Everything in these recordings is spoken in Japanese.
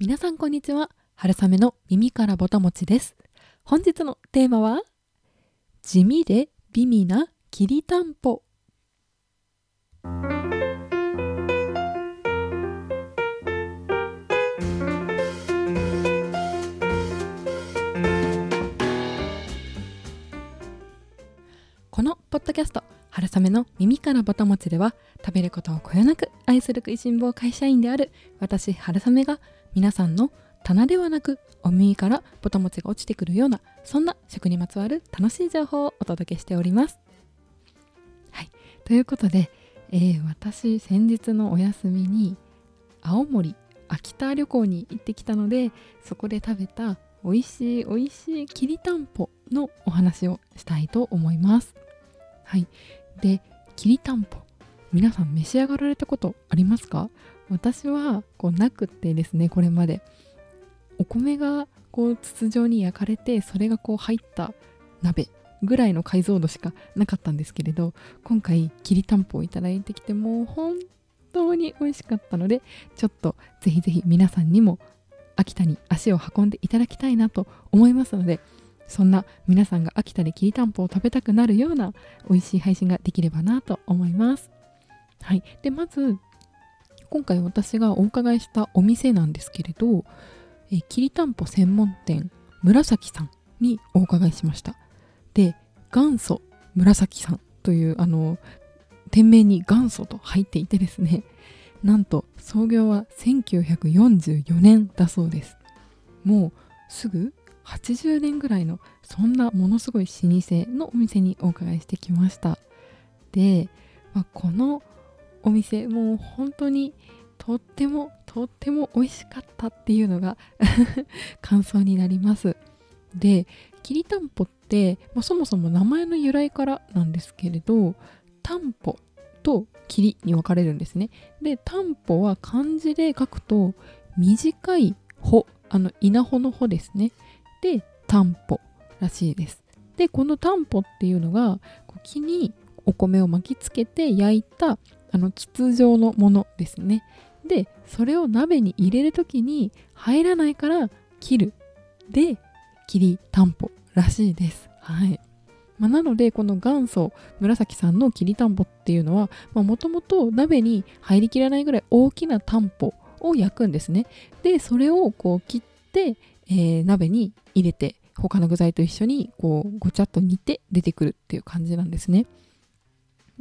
皆さんこんにちは。春雨の耳からぼたもちです。本日のテーマは地味で美味なきりたんぽ。このポッドキャスト春雨の耳からぼたもちでは食べることをこよなく愛する食いしん坊会社員である私春雨が皆さんの棚ではなくお耳からぼたもちが落ちてくるようなそんな食にまつわる楽しい情報をお届けしております。はいということで、えー、私先日のお休みに青森秋田旅行に行ってきたのでそこで食べた美味しい美味しいきりたんぽのお話をしたいと思います。はいできりたんぽ皆さん召し上がられたことありますか？私はこうなくってですねこれまでお米がこう筒状に焼かれてそれがこう入った鍋ぐらいの解像度しかなかったんですけれど今回きりたんぽをいいてきてもう本当に美味しかったのでちょっとぜひぜひ皆さんにも秋田に足を運んでいただきたいなと思いますのでそんな皆さんが秋田できりたんぽを食べたくなるような美味しい配信ができればなと思います。はい。で、まず、今回私がお伺いしたお店なんですけれど、えきりたんぽ専門店紫さんにお伺いしました。で、元祖紫さんというあの店名に元祖と入っていてですね、なんと創業は1944年だそうです。もうすぐ80年ぐらいのそんなものすごい老舗のお店にお伺いしてきましたで、まあ、このお店もう本当にとってもとっても美味しかったっていうのが 感想になります。できりたんぽって、まあ、そもそも名前の由来からなんですけれどたんぽと霧に分かれるんですね。でたんぽは漢字で書くと短い穂あの稲穂の穂ですね。でタンポらしいです。でこのタンポっていうのが木にお米を巻きつけて焼いたあの筒状のものですね。でそれを鍋に入れる時に入らないから切る。で切りたんぽらしいです。はい。まあ、なのでこの元祖紫さんのきりたんぽっていうのはもともと鍋に入りきらないぐらい大きなたんぽを焼くんですね。でそれをこう切って、えー、鍋に入れて他の具材と一緒にこうごちゃっと煮て出てくるっていう感じなんですね。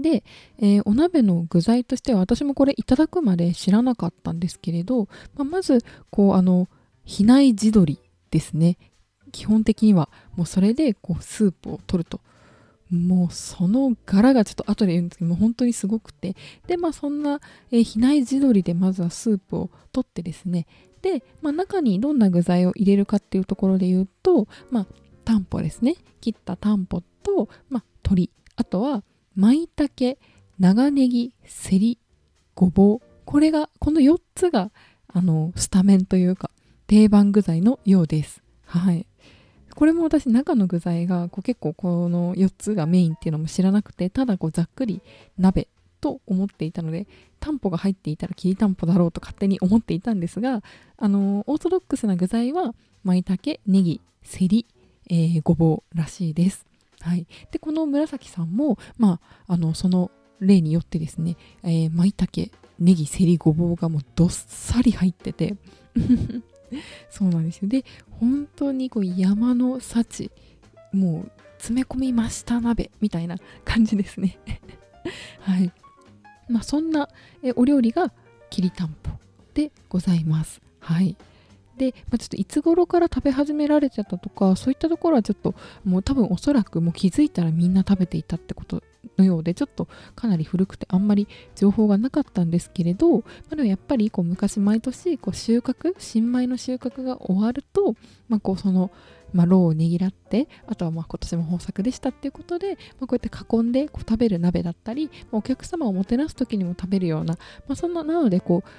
で、えー、お鍋の具材としては私もこれいただくまで知らなかったんですけれど、まあ、まずこうあの比内地鶏ですね。基本的にはもうそれでこうスープを取ると。もうその柄がちょっと後で言うんですけども本当にすごくて。でまあそんな、えー、比内地鶏でまずはスープを取ってですね。で、まあ、中にどんな具材を入れるかっていうところで言うと、まあ、タンポですね。切ったタンポと、まあ、鶏。あとは舞茸長ネギセリごぼう。これがこの4つがあのスタメンというか定番具材のようです。はい。これも私中の具材がこう結構この4つがメインっていうのも知らなくてただこうざっくり鍋と思っていたのでタンポが入っていたらきりたんぽだろうと勝手に思っていたんですがあのオーソドックスな具材は舞茸ネギセリ、えー、ごぼうらしいです。はい、でこの紫さんも、まあ、あのその例によってですね、えー、舞茸ネギセリごぼうがもうどっさり入ってて そうなんですよで本当にこう山の幸もう詰め込みました鍋みたいな感じですね はいまあ、そんなお料理がきりたんぽでございます。はい。で、まあ、ちょっといつ頃から食べ始められちゃったとかそういったところはちょっともう多分おそらくもう気づいたらみんな食べていたってことのようでちょっとかなり古くてあんまり情報がなかったんですけれど、まあ、でもやっぱりこう昔毎年こう収穫新米の収穫が終わると、まあ、こうそのまあ、ろうをねぎらってあとはまあ今年も豊作でしたっていうことで、まあ、こうやって囲んでこう食べる鍋だったりお客様をもてなす時にも食べるような、まあ、そんななのでこう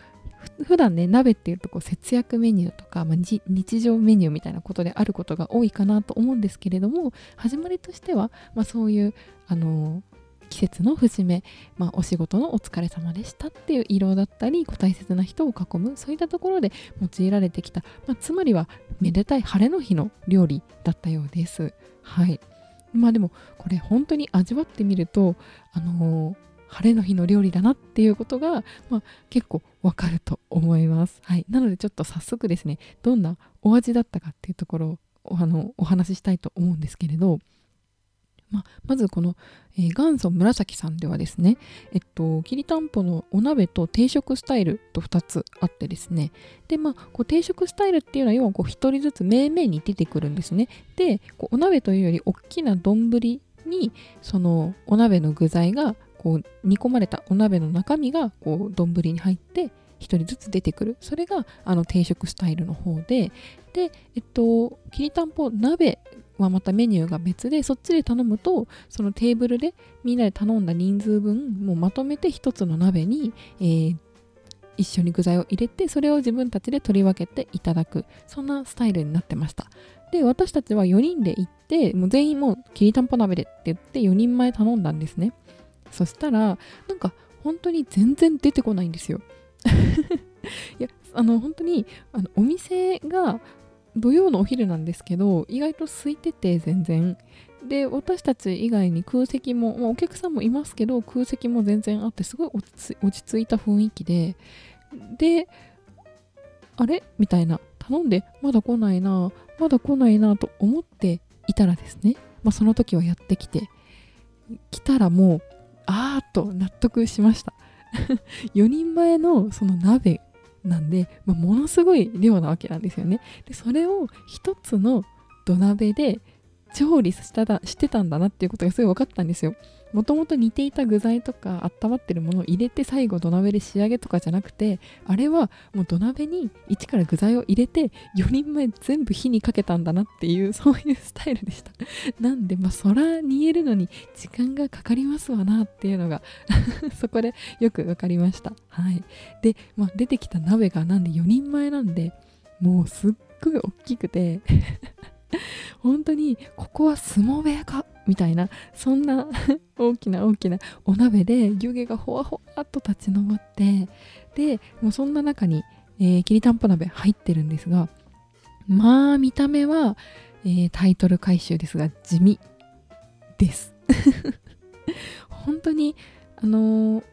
普段ね鍋っていうとこう節約メニューとか、まあ、日常メニューみたいなことであることが多いかなと思うんですけれども始まりとしては、まあ、そういうあの季節の節目、まあ、お仕事のお疲れ様でしたっていう色だったり大切な人を囲むそういったところで用いられてきた、まあ、つまりはめでたい晴れの日の料理だったようです。はいまあでもこれ本当に味わってみるとあのー、晴れの日の料理だなっていうことが、まあ、結構わかると思います。はい、なのでちょっと早速ですねどんなお味だったかっていうところをあのお話ししたいと思うんですけれどまあ、まずこの、えー、元祖紫さんではですね、えっと、きりたんぽのお鍋と定食スタイルと2つあってですね、で、まあ、こう定食スタイルっていうのは、要はこう1人ずつ面々に出てくるんですね。で、こうお鍋というより大きな丼に、そのお鍋の具材が、こう煮込まれたお鍋の中身が、こう丼に入って、1人ずつ出てくる。それが、あの定食スタイルの方で、で、えっと、きりたんぽ鍋はまたメニューが別でそっちで頼むとそのテーブルでみんなで頼んだ人数分もうまとめて一つの鍋に、えー、一緒に具材を入れてそれを自分たちで取り分けていただく。そんなスタイルになってました。で私たちは4人で行ってもう全員もうきりたんぽ鍋でって言って4人前頼んだんですね。そしたらなんか本当に全然出てこないんですよ。いやあの本当にあのお店が土曜のお昼なんですけど意外と空いてて全然。で私たち以外に空席も、まあ、お客さんもいますけど空席も全然あってすごい落ち着いた雰囲気で。であれ？みたいな。頼んでまだ来ないなまだ来ないなと思っていたらですね、まあ、その時はやってきて。来たらもうあーと納得しました 4人前のその鍋なんで、まあ、ものすごい量なわけなんですよね。でそれを1つの土鍋で調理しただしてたんだなっていうことがすごい分かったんですよ。もともと似ていた具材とか温まってるものを入れて最後土鍋で仕上げとかじゃなくてあれはもう土鍋に一から具材を入れて4人前全部火にかけたんだなっていう そういうスタイルでした。なんでまあそら煮えるのに時間がかかりますわなっていうのが そこでよく分かりました。はい。で、まあ、出てきた鍋がなんで4人前なんでもうすっごい大きくて 本当にここは相撲部屋かみたいなそんな 大きな大きなお鍋で湯気がほわほわっと立ち上ってでもうそんな中に、えー、きりたんぽ鍋入ってるんですがまあ見た目は、えー、タイトル回収ですが地味です。本当にあのー、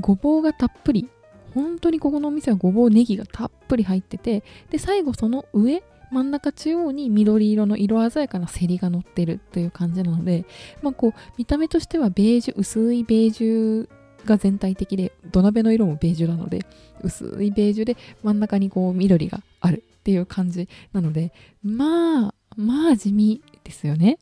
ごぼうがたっぷり。本当にここのお店はごぼうネギがたっぷり入っててで最後その上真ん中中央に緑色の色鮮やかなセリが乗ってるという感じなので、まあ、こう見た目としてはベージュ薄いベージュが全体的で土鍋の色もベージュなので薄いベージュで真ん中にこう緑があるっていう感じなのでまあまあ地味ですよね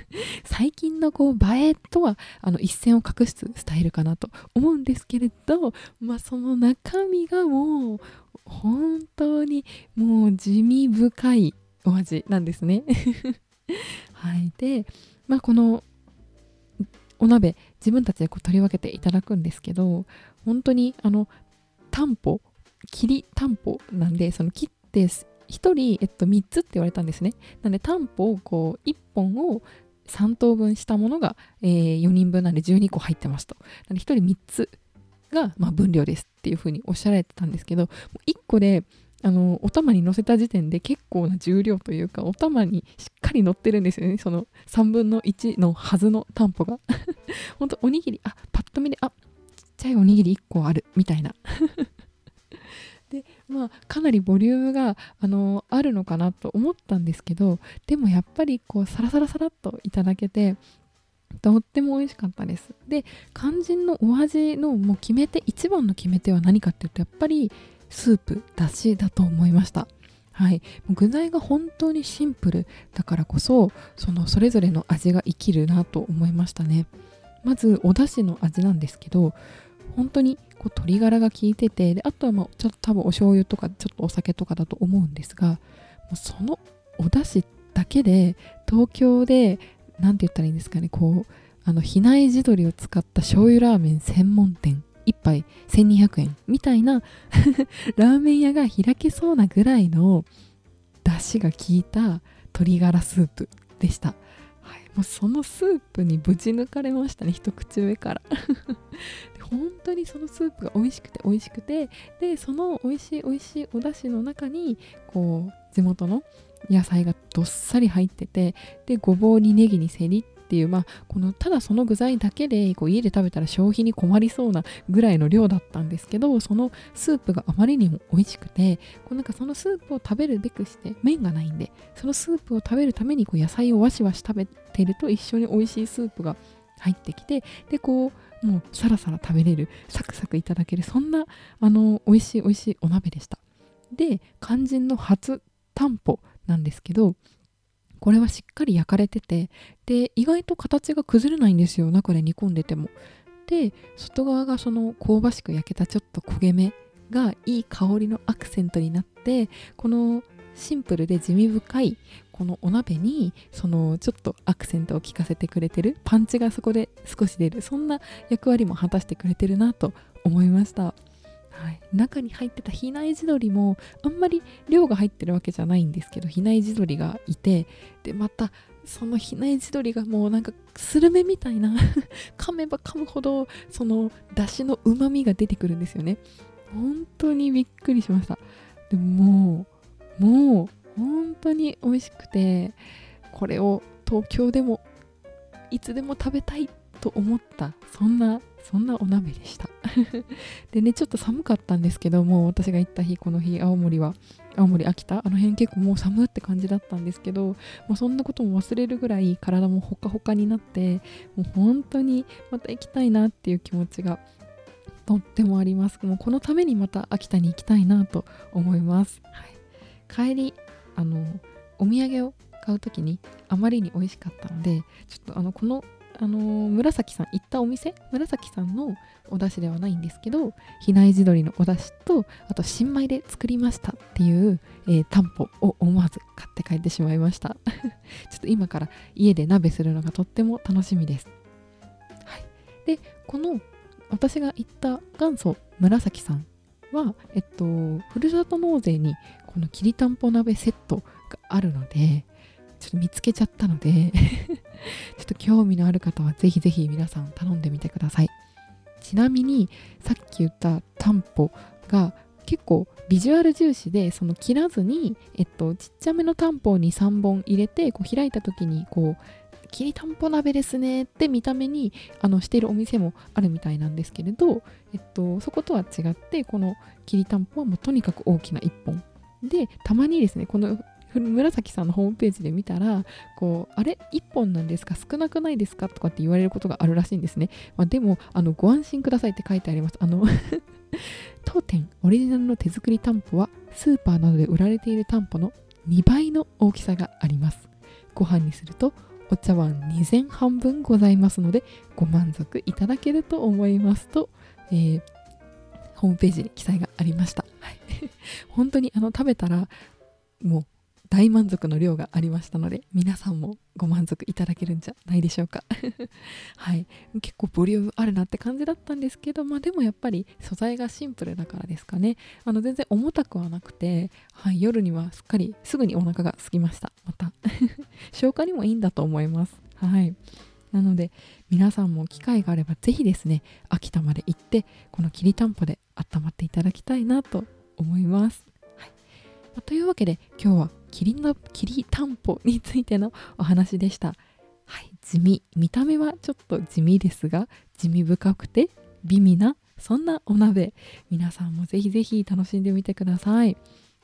最近のこう映えとはあの一線を画すスタイルかなと思うんですけれどまあその中身がもう本当にもう地味深いお味なんですね はい。で、まあこのお鍋自分たちでこう取り分けていただくんですけど本当にあの担保切り担保なんでその切って1人、えっと、3つって言われたんですね。なんで担保をこう1本を3等分したものが、えー、4人分なんで12個入ってますと。なんで1人3つが、まあ、分量ですっていうふうにおっしゃられてたんですけど1個であのお玉に乗せた時点で結構な重量というかお玉にしっかり乗ってるんですよね。その3分の1のはずの担保が。ほんとおにぎりあパッと見であちっちゃいおにぎり1個あるみたいな。でまあかなりボリュームがあのあるのかなと思ったんですけどでもやっぱりこうサラサラサラっといただけてとっても美味しかったです。で肝心のお味のもう決め手一番の決め手は何かっていうとやっぱりスープだしだと思いました。はい、具材が本当にシンプルだからこそそのそれぞれの味が生きるなと思いましたね。まずお出汁の味なんですけど本当にこう鶏ガラが効いててであとはまあちょっと多分お醤油とかちょっとお酒とかだと思うんですがそのお出汁だけで東京で何て言ったらいいんですかねこうあの比内地鶏を使った醤油ラーメン専門店1杯1200円みたいな ラーメン屋が開けそうなぐらいの出汁が効いた鶏ガラスープでした、もうそのスープにぶち抜かれましたね一口目から。本当にそのスープが美味しくて美味しくてでその美味しい美味しいお出汁の中にこう地元の野菜がどっさり入っててでごぼうにネギにせりっていうまあこのただその具材だけでこう家で食べたら消費に困りそうなぐらいの量だったんですけどそのスープがあまりにも美味しくてこうなんかそのスープを食べるべくして麺がないんでそのスープを食べるためにこう野菜をわしわし食べてると一緒に美味しいスープが入ってきてでこうもうサラサラ食べれるサクサクいただけるそんなあの美味しい美味しいお鍋でした。で肝心の初担保なんですけどこれはしっかり焼かれててで意外と形が崩れないんですよ。中で煮込んでても。で外側がその香ばしく焼けたちょっと焦げ目がいい香りのアクセントになってこのシンプルで地味深いこのお鍋にそのちょっとアクセントを効かせてくれてるパンチがそこで少し出るそんな役割も果たしてくれてるなと思いました。はい、中に入ってた比内地鶏もあんまり量が入ってるわけじゃないんですけど比内地鶏がいてでまたその比内地鶏がもうなんかスルメみたいな 噛めば噛むほどその出汁のうまみが出てくるんですよね。本当にびっくりしました。でももうもう本当に美味しくてこれを東京でもいつでも食べたいと思ったそんなそんなお鍋でした。でねちょっと寒かったんですけども私が行った日この日青森は青森秋田あの辺結構もう寒って感じだったんですけどもうそんなことも忘れるぐらい体もほかほかになってもう本当にまた行きたいなっていう気持ちがとってもあります。もうこのためにまた秋田に行きたいなと思います、はい、帰りあのお土産を買う時にあまりに美味しかったのでちょっとあのこのあのー、紫さん行ったお店？紫さんのお出汁ではないんですけど比内地鶏のお出汁とあと新米で作りましたっていう、えー、担保を思わず買って帰ってしまいました。ちょっと今から家で鍋するのがとっても楽しみです、はい、でこの私が行った元祖紫さんはえっとふるさと納税にこのきりたんぽ鍋セットがあるのでちょっと見つけちゃったので ちょっと興味のある方はぜひぜひ皆さん頼んでみてください。ちなみにさっき言った担保が結構ビジュアル重視でその切らずに、えっと、ちっちゃめの担保に3本入れてこう開いた時にこうきりたんぽ鍋ですねって見た目にあのしているお店もあるみたいなんですけれど、えっと、そことは違ってこのきりたんぽはもうとにかく大きな1本。でたまにですねこの紫さんのホームページで見たらこうあれ？1本なんですか？少なくないですか？とかって言われることがあるらしいんですね、まあ、でもあのご安心くださいって書いてあります。あの 当店オリジナルの手作り担保はスーパーなどで売られている担保の2倍の大きさがあります。ご飯にするとお茶碗2膳半分ございますのでご満足いただけると思います。と、えー、ホームページに記載がありました、はい、本当にあの食べたらもう大満足の量がありましたので皆さんもご満足いただけるんじゃないでしょうか。はい。結構ボリュームあるなって感じだったんですけどまあでもやっぱり素材がシンプルだからですかね。あの全然重たくはなくて、はい、夜にはすっかりすぐにお腹が空きました。また。消化にもいいんだと思います。はい。なので皆さんも機会があればぜひですね秋田まで行ってこのきりたんぽで温まっていただきたいなと思います、はい。ま、というわけで今日はキリンのキリタンポについてのお話でした。はい、地味見た目はちょっと地味ですが地味深くて美味なそんなお鍋皆さんもぜひぜひ楽しんでみてください。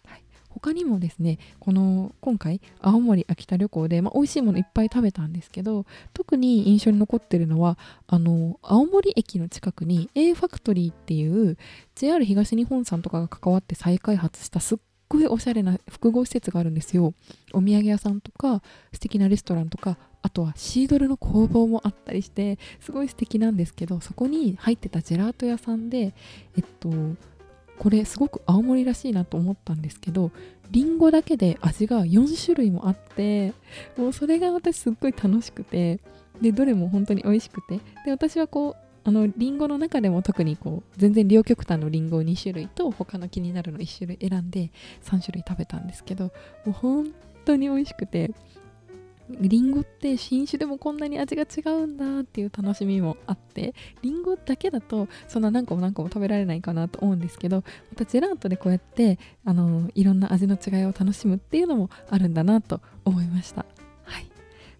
はい、他にもですねこの今回青森秋田旅行で、まあ、美味しいものいっぱい食べたんですけど特に印象に残ってるのはあの青森駅の近くに A ファクトリーっていう JR 東日本さんとかが関わって再開発したすっごいおしゃれな複合施設があるんですよ。お土産屋さんとか素敵なレストランとかあとはシードルの工房もあったりしてすごい素敵なんですけどそこに入ってたジェラート屋さんでえっとこれすごく青森らしいなと思ったんですけどりんごだけで味が4種類もあってもうそれが私すっごい楽しくてでどれも本当に美味しくてで私はこあのリンゴの中でも特にこう全然両極端のリンゴを2種類と他の気になるの1種類選んで3種類食べたんですけどもう本当に美味しくてリンゴって新種でもこんなに味が違うんだっていう楽しみもあってリンゴだけだとそんな何個も何個も食べられないかなと思うんですけどまたジェラートでこうやってあのいろんな味の違いを楽しむっていうのもあるんだなと思いました。はい、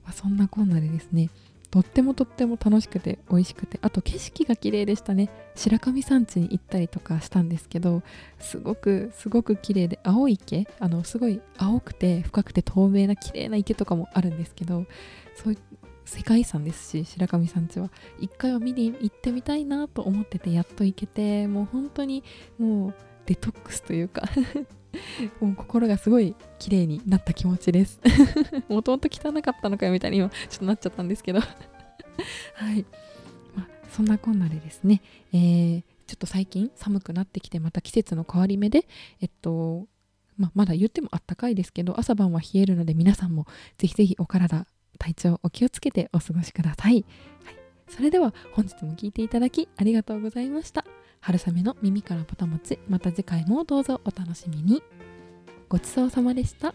まあ、そんなこんなでですねとってもとっても楽しくて美味しくてあと景色が綺麗でしたね。白神山地に行ったりとかしたんですけどすごくすごく綺麗で青い池あのすごい青くて深くて透明な綺麗な池とかもあるんですけどそういう世界遺産ですし白神山地は。一回は見に行ってみたいなと思っててやっと行けてもう本当にもうデトックスというか。もう心がすごい綺麗になった気持ちです。もともと汚かったのかよみたいに今ちょっとなっちゃったんですけど はい。まあ、そんなこんなでですね、えー、ちょっと最近寒くなってきてまた季節の変わり目で、えっと、ま、まだ言ってもあったかいですけど朝晩は冷えるので皆さんもぜひぜひお体体調お気をつけてお過ごしください。はい、それでは本日も聴いていただきありがとうございました。春雨の耳からぼたもち。また次回もどうぞお楽しみに。ごちそうさまでした。